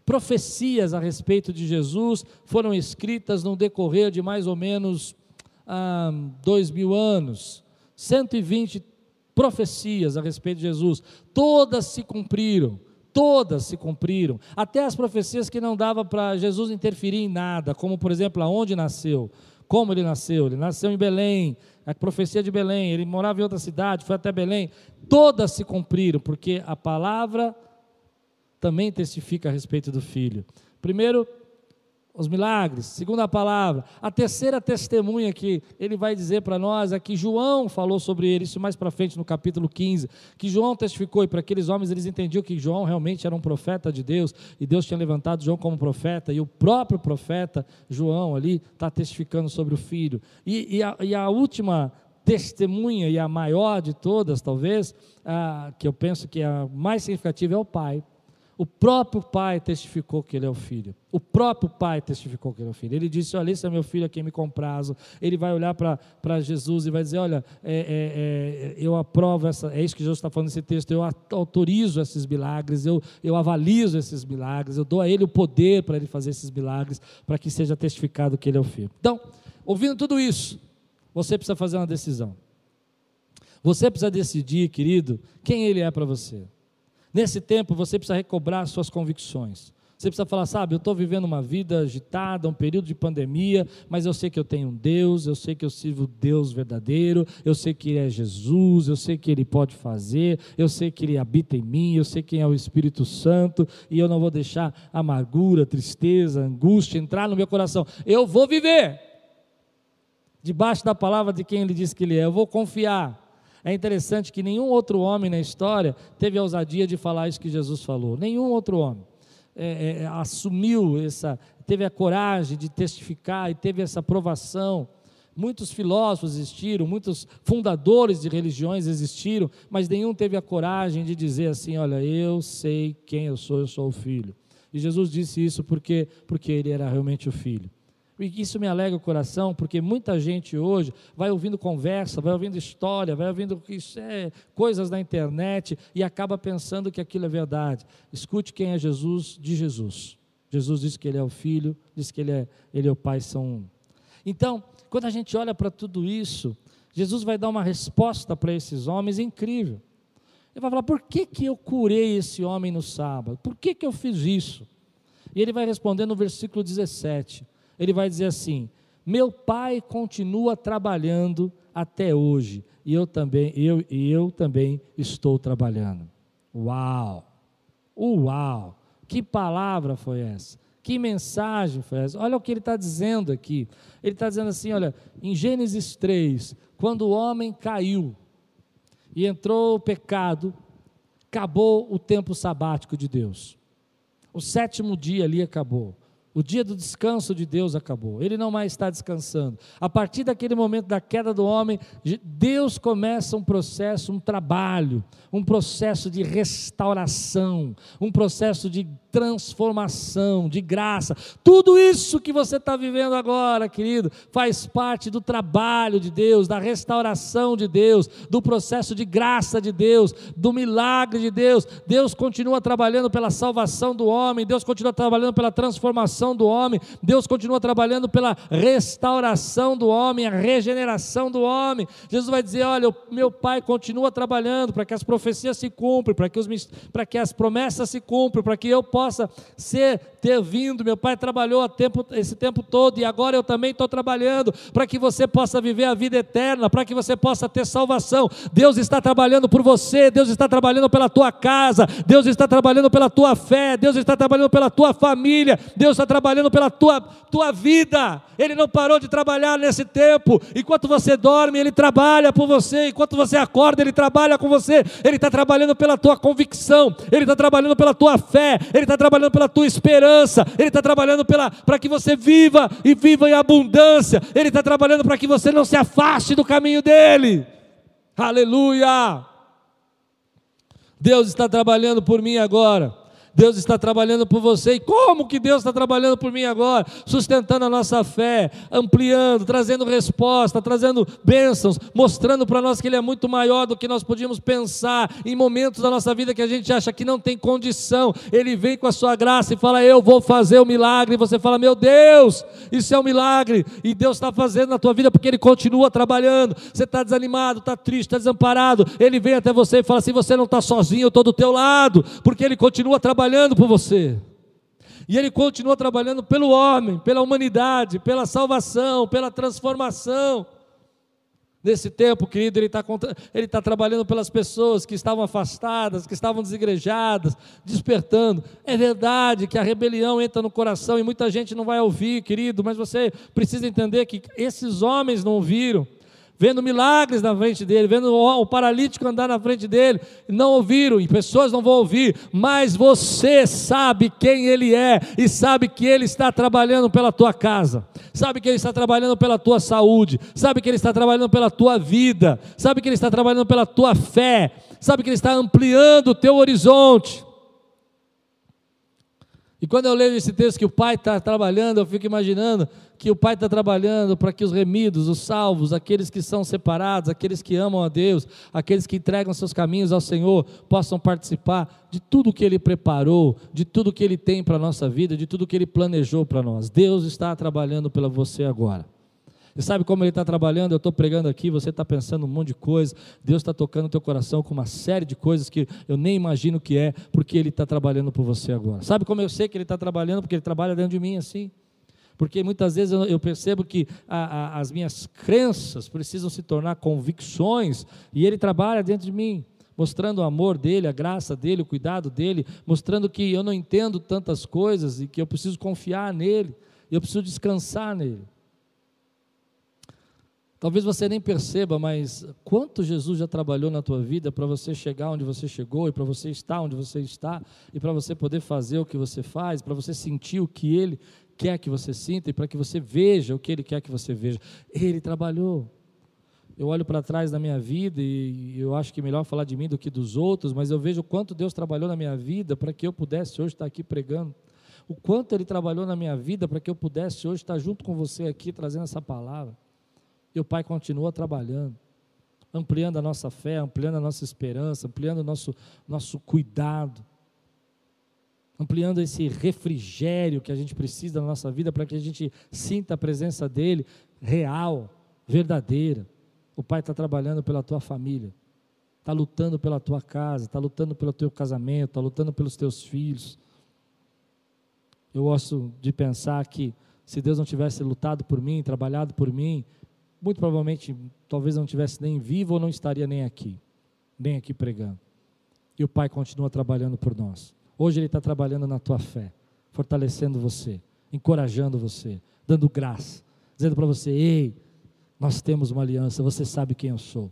profecias a respeito de Jesus foram escritas no decorrer de mais ou menos ah, dois mil anos. 120 profecias a respeito de Jesus, todas se cumpriram, todas se cumpriram, até as profecias que não dava para Jesus interferir em nada, como por exemplo, aonde nasceu, como ele nasceu, ele nasceu em Belém, a profecia de Belém, ele morava em outra cidade, foi até Belém, todas se cumpriram, porque a palavra também testifica a respeito do filho. Primeiro, os milagres. Segunda palavra. A terceira testemunha que ele vai dizer para nós é que João falou sobre ele, isso mais para frente no capítulo 15, que João testificou, e para aqueles homens eles entendiam que João realmente era um profeta de Deus, e Deus tinha levantado João como profeta, e o próprio profeta João ali está testificando sobre o filho. E, e, a, e a última testemunha, e a maior de todas, talvez, a, que eu penso que é a mais significativa, é o pai. O próprio pai testificou que ele é o filho. O próprio pai testificou que ele é o filho. Ele disse: Olha, esse é meu filho a quem me comprazo. Ele vai olhar para Jesus e vai dizer: Olha, é, é, é, eu aprovo essa. É isso que Jesus está falando nesse texto. Eu autorizo esses milagres, eu, eu avalizo esses milagres, eu dou a ele o poder para ele fazer esses milagres, para que seja testificado que ele é o filho. Então, ouvindo tudo isso, você precisa fazer uma decisão. Você precisa decidir, querido, quem ele é para você. Nesse tempo você precisa recobrar suas convicções. Você precisa falar, sabe, eu estou vivendo uma vida agitada, um período de pandemia, mas eu sei que eu tenho um Deus, eu sei que eu sirvo Deus verdadeiro, eu sei que Ele é Jesus, eu sei que Ele pode fazer, eu sei que Ele habita em mim, eu sei quem é o Espírito Santo, e eu não vou deixar amargura, tristeza, angústia entrar no meu coração. Eu vou viver debaixo da palavra de quem Ele diz que Ele é, eu vou confiar. É interessante que nenhum outro homem na história teve a ousadia de falar isso que Jesus falou. Nenhum outro homem é, é, assumiu essa, teve a coragem de testificar e teve essa aprovação. Muitos filósofos existiram, muitos fundadores de religiões existiram, mas nenhum teve a coragem de dizer assim: Olha, eu sei quem eu sou, eu sou o filho. E Jesus disse isso porque, porque ele era realmente o filho. E isso me alegra o coração, porque muita gente hoje vai ouvindo conversa, vai ouvindo história, vai ouvindo é, coisas na internet e acaba pensando que aquilo é verdade. Escute quem é Jesus de Jesus. Jesus disse que ele é o Filho, disse que ele é, ele é o Pai, são um. Então, quando a gente olha para tudo isso, Jesus vai dar uma resposta para esses homens incrível. Ele vai falar: por que, que eu curei esse homem no sábado? Por que, que eu fiz isso? E ele vai responder no versículo 17: ele vai dizer assim: Meu pai continua trabalhando até hoje, e eu também, eu, e eu também estou trabalhando. Uau! Uau! Que palavra foi essa? Que mensagem foi essa? Olha o que ele está dizendo aqui. Ele está dizendo assim: olha, em Gênesis 3, quando o homem caiu e entrou o pecado, acabou o tempo sabático de Deus. O sétimo dia ali acabou. O dia do descanso de Deus acabou, ele não mais está descansando. A partir daquele momento da queda do homem, Deus começa um processo, um trabalho, um processo de restauração, um processo de transformação, de graça. Tudo isso que você está vivendo agora, querido, faz parte do trabalho de Deus, da restauração de Deus, do processo de graça de Deus, do milagre de Deus. Deus continua trabalhando pela salvação do homem, Deus continua trabalhando pela transformação do homem, Deus continua trabalhando pela restauração do homem, a regeneração do homem. Jesus vai dizer: Olha, meu Pai continua trabalhando para que as profecias se cumprem, para que, os, para que as promessas se cumpram, para que eu possa ser, ter vindo. Meu Pai trabalhou tempo, esse tempo todo e agora eu também estou trabalhando para que você possa viver a vida eterna, para que você possa ter salvação. Deus está trabalhando por você, Deus está trabalhando pela tua casa, Deus está trabalhando pela tua fé, Deus está trabalhando pela tua família, Deus está trabalhando pela tua, tua vida. Ele não parou de trabalhar nesse tempo. Enquanto você dorme, Ele trabalha por você. Enquanto você acorda, Ele trabalha com você. Ele está trabalhando pela tua convicção, Ele está trabalhando pela tua fé, Ele está trabalhando pela tua esperança, Ele está trabalhando para que você viva e viva em abundância, Ele está trabalhando para que você não se afaste do caminho dEle. Aleluia! Deus está trabalhando por mim agora. Deus está trabalhando por você. E como que Deus está trabalhando por mim agora? Sustentando a nossa fé, ampliando, trazendo resposta, trazendo bênçãos, mostrando para nós que Ele é muito maior do que nós podíamos pensar. Em momentos da nossa vida que a gente acha que não tem condição, Ele vem com a sua graça e fala: Eu vou fazer o milagre. E você fala: Meu Deus, isso é um milagre. E Deus está fazendo na tua vida porque Ele continua trabalhando. Você está desanimado, está triste, está desamparado. Ele vem até você e fala assim: Você não está sozinho, eu estou do teu lado, porque Ele continua trabalhando trabalhando por você. E Ele continua trabalhando pelo homem, pela humanidade, pela salvação, pela transformação. Nesse tempo, querido, Ele está ele tá trabalhando pelas pessoas que estavam afastadas, que estavam desigrejadas, despertando. É verdade que a rebelião entra no coração e muita gente não vai ouvir, querido, mas você precisa entender que esses homens não ouviram vendo milagres na frente dele, vendo o paralítico andar na frente dele, não ouviram, e pessoas não vão ouvir, mas você sabe quem ele é e sabe que ele está trabalhando pela tua casa, sabe que ele está trabalhando pela tua saúde, sabe que ele está trabalhando pela tua vida, sabe que ele está trabalhando pela tua fé, sabe que ele está ampliando o teu horizonte. E quando eu leio esse texto que o pai está trabalhando, eu fico imaginando que o pai está trabalhando para que os remidos, os salvos, aqueles que são separados, aqueles que amam a Deus, aqueles que entregam seus caminhos ao Senhor, possam participar de tudo que Ele preparou, de tudo que Ele tem para a nossa vida, de tudo que Ele planejou para nós. Deus está trabalhando pela você agora. E sabe como Ele está trabalhando? Eu estou pregando aqui, você está pensando um monte de coisa, Deus está tocando o teu coração com uma série de coisas que eu nem imagino que é, porque Ele está trabalhando por você agora. Sabe como eu sei que Ele está trabalhando? Porque Ele trabalha dentro de mim assim. Porque muitas vezes eu, percebo que a, a, as minhas crenças precisam se tornar convicções, e Ele trabalha dentro de mim mostrando o amor dele, a graça dele, o cuidado dele, mostrando que eu não entendo tantas coisas e que eu preciso confiar nele, eu preciso descansar nele. Talvez você nem perceba, mas quanto Jesus já trabalhou na tua vida para você chegar onde você chegou e para você estar onde você está e para você poder fazer o que você faz, para você sentir o que Ele quer que você sinta e para que você veja o que Ele quer que você veja. Ele trabalhou. Eu olho para trás da minha vida e eu acho que é melhor falar de mim do que dos outros, mas eu vejo o quanto Deus trabalhou na minha vida para que eu pudesse hoje estar aqui pregando. O quanto Ele trabalhou na minha vida para que eu pudesse hoje estar junto com você aqui trazendo essa palavra. E o Pai continua trabalhando, ampliando a nossa fé, ampliando a nossa esperança, ampliando o nosso, nosso cuidado, ampliando esse refrigério que a gente precisa na nossa vida para que a gente sinta a presença dEle real, verdadeira. O Pai está trabalhando pela tua família, está lutando pela tua casa, está lutando pelo teu casamento, está lutando pelos teus filhos. Eu gosto de pensar que se Deus não tivesse lutado por mim, trabalhado por mim, muito provavelmente, talvez não tivesse nem vivo ou não estaria nem aqui, nem aqui pregando. E o Pai continua trabalhando por nós. Hoje Ele está trabalhando na tua fé, fortalecendo você, encorajando você, dando graça, dizendo para você: ei, nós temos uma aliança, você sabe quem eu sou.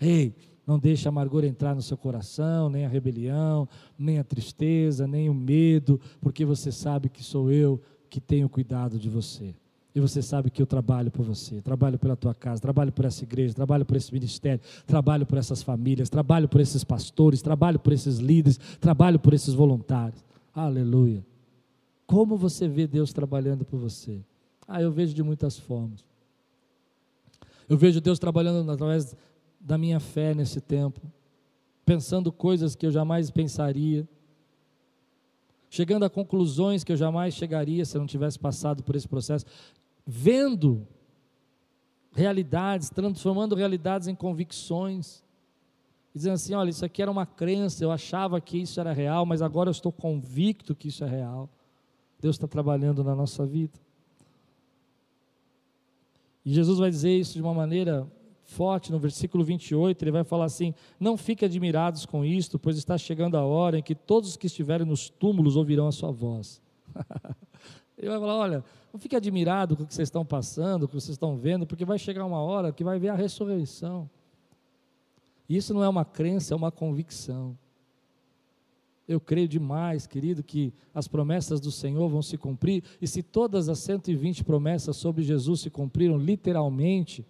Ei, não deixe a amargura entrar no seu coração, nem a rebelião, nem a tristeza, nem o medo, porque você sabe que sou eu que tenho cuidado de você. E você sabe que eu trabalho por você, trabalho pela tua casa, trabalho por essa igreja, trabalho por esse ministério, trabalho por essas famílias, trabalho por esses pastores, trabalho por esses líderes, trabalho por esses voluntários. Aleluia. Como você vê Deus trabalhando por você? Ah, eu vejo de muitas formas. Eu vejo Deus trabalhando através da minha fé nesse tempo, pensando coisas que eu jamais pensaria, chegando a conclusões que eu jamais chegaria se eu não tivesse passado por esse processo, vendo realidades, transformando realidades em convicções, dizendo assim: olha, isso aqui era uma crença, eu achava que isso era real, mas agora eu estou convicto que isso é real. Deus está trabalhando na nossa vida. E Jesus vai dizer isso de uma maneira forte no versículo 28, ele vai falar assim: Não fiquem admirados com isto, pois está chegando a hora em que todos os que estiverem nos túmulos ouvirão a sua voz. ele vai falar: Olha, não fique admirado com o que vocês estão passando, com o que vocês estão vendo, porque vai chegar uma hora que vai ver a ressurreição. Isso não é uma crença, é uma convicção. Eu creio demais, querido, que as promessas do Senhor vão se cumprir, e se todas as 120 promessas sobre Jesus se cumpriram literalmente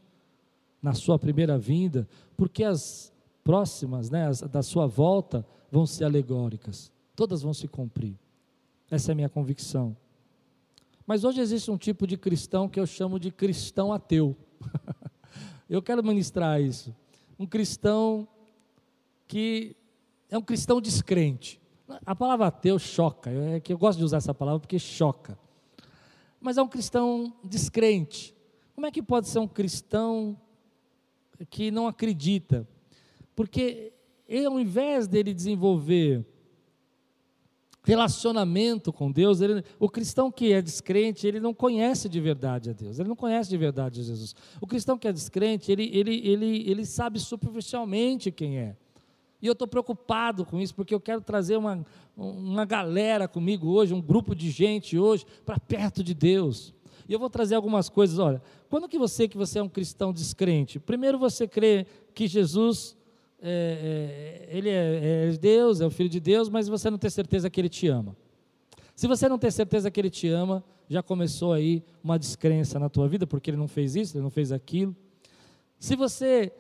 na sua primeira vinda, porque as próximas, né, as, da sua volta, vão ser alegóricas, todas vão se cumprir. Essa é a minha convicção. Mas hoje existe um tipo de cristão que eu chamo de cristão ateu. eu quero ministrar isso. Um cristão que é um cristão descrente. A palavra ateu choca, é que eu gosto de usar essa palavra porque choca. Mas é um cristão descrente. Como é que pode ser um cristão que não acredita? Porque ele, ao invés dele desenvolver relacionamento com Deus, ele, o cristão que é descrente, ele não conhece de verdade a Deus, ele não conhece de verdade Jesus. O cristão que é descrente, ele, ele, ele, ele sabe superficialmente quem é. E eu estou preocupado com isso, porque eu quero trazer uma, uma galera comigo hoje, um grupo de gente hoje, para perto de Deus. E eu vou trazer algumas coisas. Olha, quando que você que você é um cristão descrente? Primeiro você crê que Jesus é, é, ele é, é Deus, é o Filho de Deus, mas você não tem certeza que Ele te ama. Se você não tem certeza que Ele te ama, já começou aí uma descrença na tua vida, porque Ele não fez isso, Ele não fez aquilo. Se você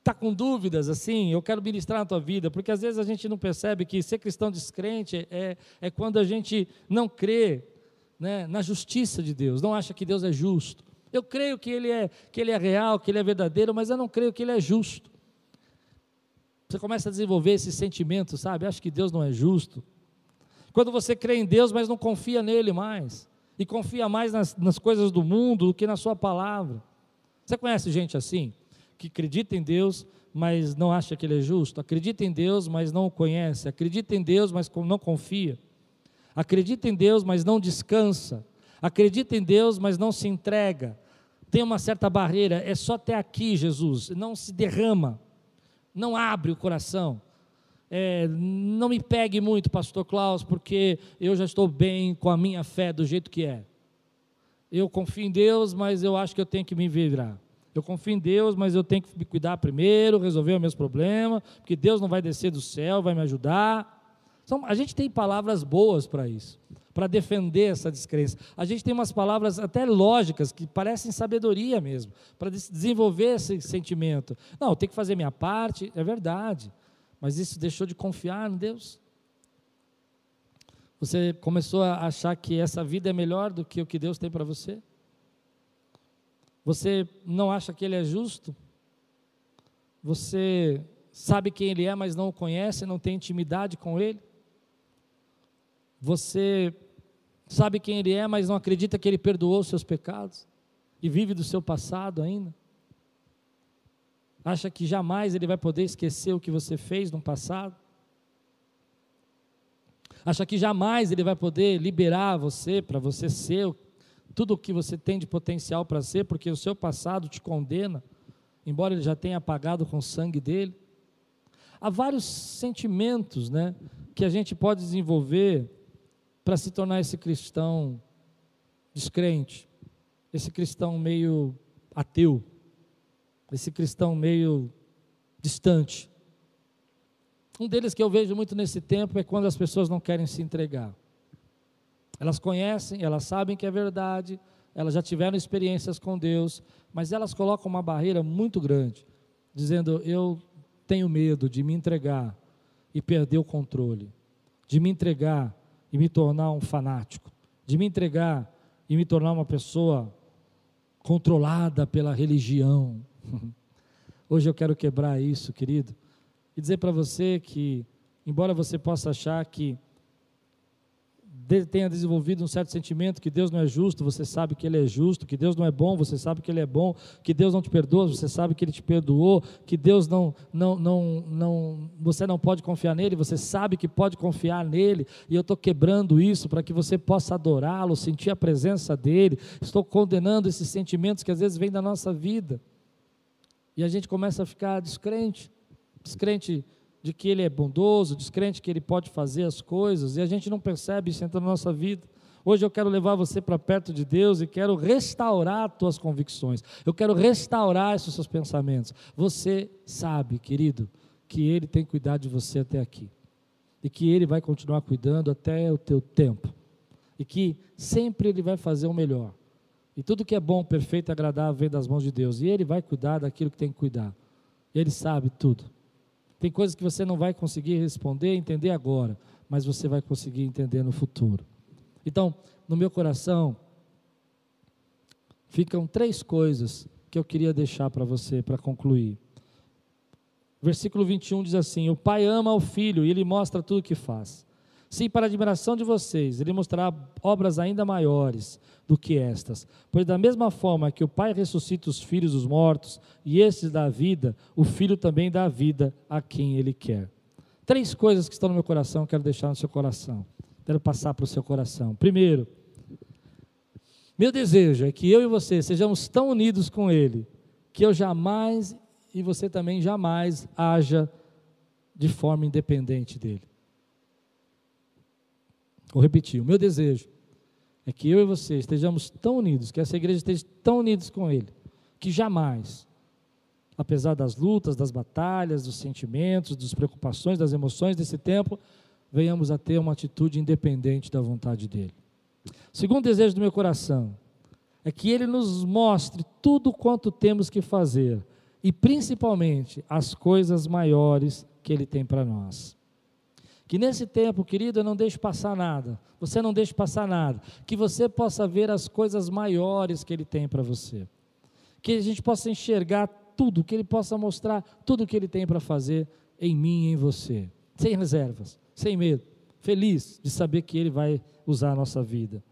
está com dúvidas assim, eu quero ministrar na tua vida, porque às vezes a gente não percebe que ser cristão descrente é, é quando a gente não crê né, na justiça de Deus, não acha que Deus é justo. Eu creio que ele, é, que ele é real, que Ele é verdadeiro, mas eu não creio que Ele é justo. Você começa a desenvolver esse sentimento, sabe? Acho que Deus não é justo. Quando você crê em Deus, mas não confia nele mais, e confia mais nas, nas coisas do mundo do que na Sua palavra. Você conhece gente assim? que acredita em Deus, mas não acha que Ele é justo, acredita em Deus, mas não o conhece, acredita em Deus, mas não confia, acredita em Deus, mas não descansa, acredita em Deus, mas não se entrega, tem uma certa barreira, é só até aqui, Jesus, não se derrama, não abre o coração. É, não me pegue muito, Pastor Klaus, porque eu já estou bem com a minha fé do jeito que é. Eu confio em Deus, mas eu acho que eu tenho que me virar. Eu confio em Deus, mas eu tenho que me cuidar primeiro, resolver os meus problemas, porque Deus não vai descer do céu, vai me ajudar. Então, a gente tem palavras boas para isso, para defender essa descrença. A gente tem umas palavras até lógicas, que parecem sabedoria mesmo, para desenvolver esse sentimento. Não, eu tenho que fazer minha parte, é verdade, mas isso deixou de confiar em Deus? Você começou a achar que essa vida é melhor do que o que Deus tem para você? Você não acha que ele é justo? Você sabe quem ele é, mas não o conhece, não tem intimidade com ele? Você sabe quem ele é, mas não acredita que ele perdoou os seus pecados e vive do seu passado ainda? Acha que jamais ele vai poder esquecer o que você fez no passado? Acha que jamais ele vai poder liberar você para você ser tudo o que você tem de potencial para ser, porque o seu passado te condena, embora ele já tenha apagado com o sangue dele. Há vários sentimentos né, que a gente pode desenvolver para se tornar esse cristão descrente, esse cristão meio ateu, esse cristão meio distante. Um deles que eu vejo muito nesse tempo é quando as pessoas não querem se entregar. Elas conhecem, elas sabem que é verdade, elas já tiveram experiências com Deus, mas elas colocam uma barreira muito grande, dizendo: Eu tenho medo de me entregar e perder o controle, de me entregar e me tornar um fanático, de me entregar e me tornar uma pessoa controlada pela religião. Hoje eu quero quebrar isso, querido, e dizer para você que, embora você possa achar que tenha desenvolvido um certo sentimento que Deus não é justo, você sabe que Ele é justo, que Deus não é bom, você sabe que Ele é bom, que Deus não te perdoa, você sabe que Ele te perdoou, que Deus não, não, não, não, você não pode confiar nele, você sabe que pode confiar nele, e eu estou quebrando isso para que você possa adorá-lo, sentir a presença dele, estou condenando esses sentimentos que às vezes vêm da nossa vida, e a gente começa a ficar descrente, descrente de que Ele é bondoso, descrente que Ele pode fazer as coisas, e a gente não percebe isso entra na nossa vida. Hoje eu quero levar você para perto de Deus e quero restaurar as tuas convicções. Eu quero restaurar esses seus pensamentos. Você sabe, querido, que Ele tem cuidado de você até aqui. E que Ele vai continuar cuidando até o teu tempo. E que sempre Ele vai fazer o melhor. E tudo que é bom, perfeito e agradável vem das mãos de Deus. E Ele vai cuidar daquilo que tem que cuidar. Ele sabe tudo. Tem coisas que você não vai conseguir responder, entender agora, mas você vai conseguir entender no futuro. Então, no meu coração, ficam três coisas que eu queria deixar para você, para concluir. Versículo 21 diz assim: O pai ama o filho e ele mostra tudo o que faz. Sim, para admiração de vocês, ele mostrará obras ainda maiores do que estas. Pois, da mesma forma que o Pai ressuscita os filhos dos mortos e esses dá vida, o Filho também dá vida a quem ele quer. Três coisas que estão no meu coração, quero deixar no seu coração. Quero passar para o seu coração. Primeiro, meu desejo é que eu e você sejamos tão unidos com Ele, que eu jamais e você também jamais haja de forma independente dele. Vou repetir: o meu desejo é que eu e você estejamos tão unidos, que essa igreja esteja tão unidos com Ele, que jamais, apesar das lutas, das batalhas, dos sentimentos, das preocupações, das emoções desse tempo, venhamos a ter uma atitude independente da vontade dEle. O segundo desejo do meu coração é que Ele nos mostre tudo quanto temos que fazer e principalmente as coisas maiores que Ele tem para nós. Que nesse tempo, querido, eu não deixe passar nada. Você não deixe passar nada. Que você possa ver as coisas maiores que Ele tem para você. Que a gente possa enxergar tudo, que Ele possa mostrar tudo o que Ele tem para fazer em mim e em você. Sem reservas, sem medo. Feliz de saber que Ele vai usar a nossa vida.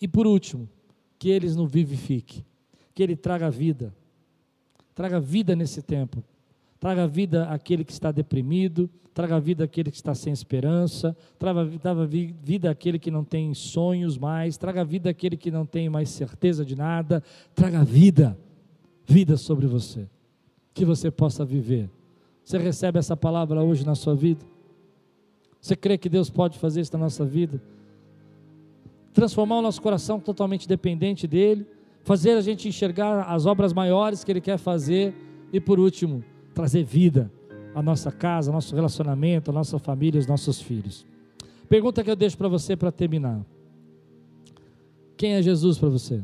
E por último, que Ele nos vivifique. Que Ele traga vida. Traga vida nesse tempo traga vida àquele que está deprimido, traga vida àquele que está sem esperança, traga, traga vida àquele que não tem sonhos mais, traga vida àquele que não tem mais certeza de nada, traga vida, vida sobre você, que você possa viver. Você recebe essa palavra hoje na sua vida? Você crê que Deus pode fazer isso na nossa vida? Transformar o nosso coração totalmente dependente dEle, fazer a gente enxergar as obras maiores que Ele quer fazer, e por último, trazer vida à nossa casa, ao nosso relacionamento, à nossa família, aos nossos filhos. Pergunta que eu deixo para você para terminar: Quem é Jesus para você?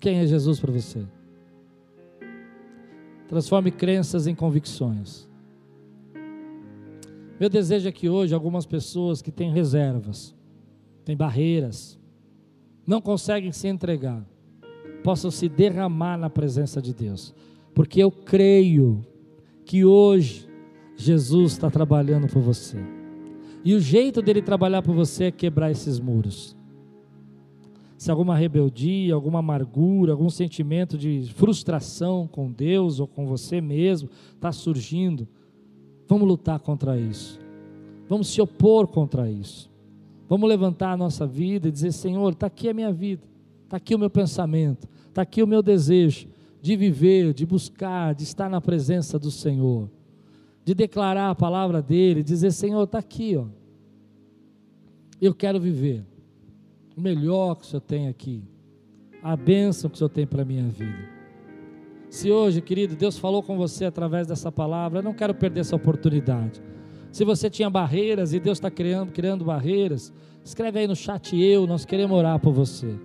Quem é Jesus para você? Transforme crenças em convicções. Meu desejo é que hoje algumas pessoas que têm reservas, têm barreiras, não conseguem se entregar, possam se derramar na presença de Deus, porque eu creio que hoje Jesus está trabalhando por você, e o jeito dele trabalhar por você é quebrar esses muros. Se alguma rebeldia, alguma amargura, algum sentimento de frustração com Deus ou com você mesmo está surgindo, vamos lutar contra isso, vamos se opor contra isso, vamos levantar a nossa vida e dizer: Senhor, está aqui a minha vida, está aqui o meu pensamento, está aqui o meu desejo de viver, de buscar, de estar na presença do Senhor, de declarar a palavra dEle, dizer: Senhor, está aqui, ó. eu quero viver o melhor que o Senhor tem aqui, a bênção que o Senhor tem para a minha vida. Se hoje, querido, Deus falou com você através dessa palavra, eu não quero perder essa oportunidade. Se você tinha barreiras e Deus está criando, criando barreiras, escreve aí no chat eu, nós queremos orar por você.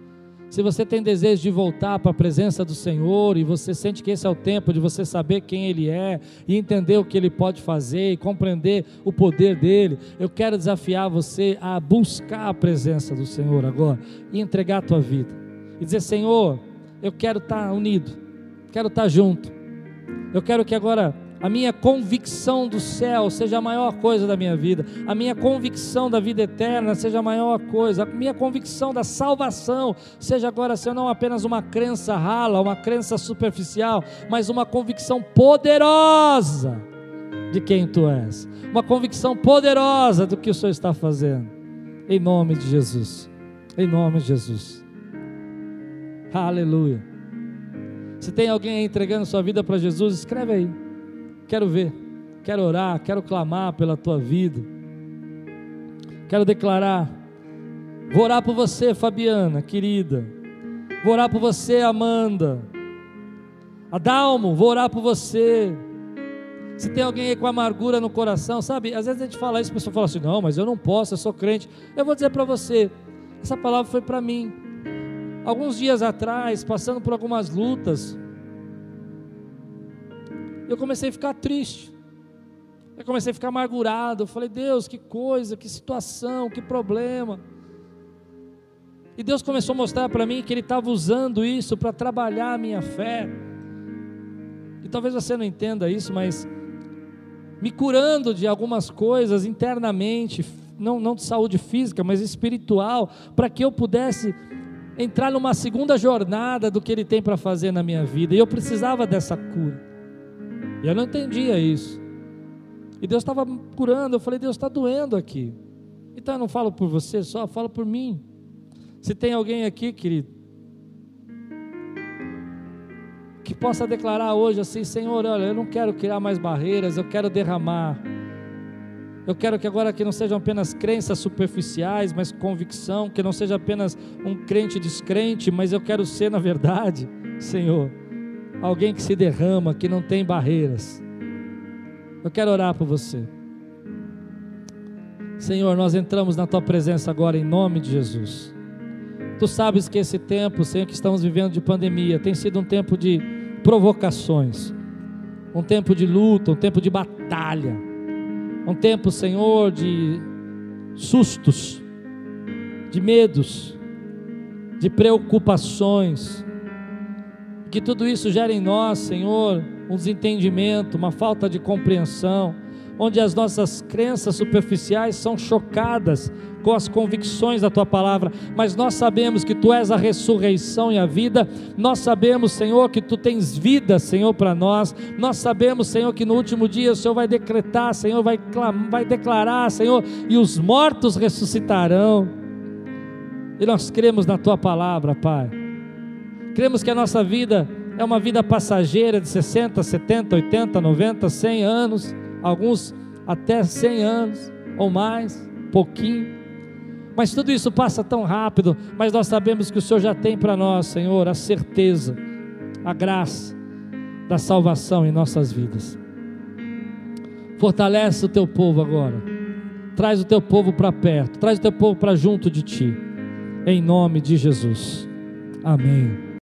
Se você tem desejo de voltar para a presença do Senhor e você sente que esse é o tempo de você saber quem Ele é e entender o que Ele pode fazer e compreender o poder dele, eu quero desafiar você a buscar a presença do Senhor agora e entregar a tua vida. E dizer: Senhor, eu quero estar unido, quero estar junto, eu quero que agora a minha convicção do céu seja a maior coisa da minha vida, a minha convicção da vida eterna seja a maior coisa, a minha convicção da salvação seja agora ser não apenas uma crença rala, uma crença superficial, mas uma convicção poderosa de quem tu és, uma convicção poderosa do que o Senhor está fazendo, em nome de Jesus, em nome de Jesus, aleluia. Se tem alguém entregando sua vida para Jesus, escreve aí. Quero ver, quero orar, quero clamar pela tua vida. Quero declarar. Vou orar por você, Fabiana, querida. Vou orar por você, Amanda. Adalmo, vou orar por você. Se tem alguém aí com amargura no coração, sabe? Às vezes a gente fala isso, a pessoa fala assim: não, mas eu não posso, eu sou crente. Eu vou dizer para você: essa palavra foi para mim. Alguns dias atrás, passando por algumas lutas, eu comecei a ficar triste. Eu comecei a ficar amargurado. Eu falei, Deus, que coisa, que situação, que problema. E Deus começou a mostrar para mim que Ele estava usando isso para trabalhar a minha fé. E talvez você não entenda isso, mas me curando de algumas coisas internamente, não, não de saúde física, mas espiritual, para que eu pudesse entrar numa segunda jornada do que Ele tem para fazer na minha vida. E eu precisava dessa cura. E eu não entendia isso. E Deus estava curando. Eu falei, Deus está doendo aqui. Então eu não falo por você só, falo por mim. Se tem alguém aqui, querido, que possa declarar hoje assim: Senhor, olha, eu não quero criar mais barreiras, eu quero derramar. Eu quero que agora que não sejam apenas crenças superficiais, mas convicção, que não seja apenas um crente descrente, mas eu quero ser, na verdade, Senhor alguém que se derrama, que não tem barreiras. Eu quero orar por você. Senhor, nós entramos na tua presença agora em nome de Jesus. Tu sabes que esse tempo, Senhor, que estamos vivendo de pandemia, tem sido um tempo de provocações, um tempo de luta, um tempo de batalha, um tempo, Senhor, de sustos, de medos, de preocupações, que tudo isso gere em nós, Senhor, um desentendimento, uma falta de compreensão, onde as nossas crenças superficiais são chocadas com as convicções da tua palavra, mas nós sabemos que tu és a ressurreição e a vida, nós sabemos, Senhor, que tu tens vida, Senhor, para nós, nós sabemos, Senhor, que no último dia o Senhor vai decretar, Senhor, vai, vai declarar, Senhor, e os mortos ressuscitarão, e nós cremos na tua palavra, Pai cremos que a nossa vida é uma vida passageira de 60, 70, 80, 90, 100 anos, alguns até 100 anos ou mais, pouquinho. Mas tudo isso passa tão rápido, mas nós sabemos que o Senhor já tem para nós, Senhor, a certeza, a graça da salvação em nossas vidas. Fortalece o teu povo agora. Traz o teu povo para perto, traz o teu povo para junto de ti. Em nome de Jesus. Amém.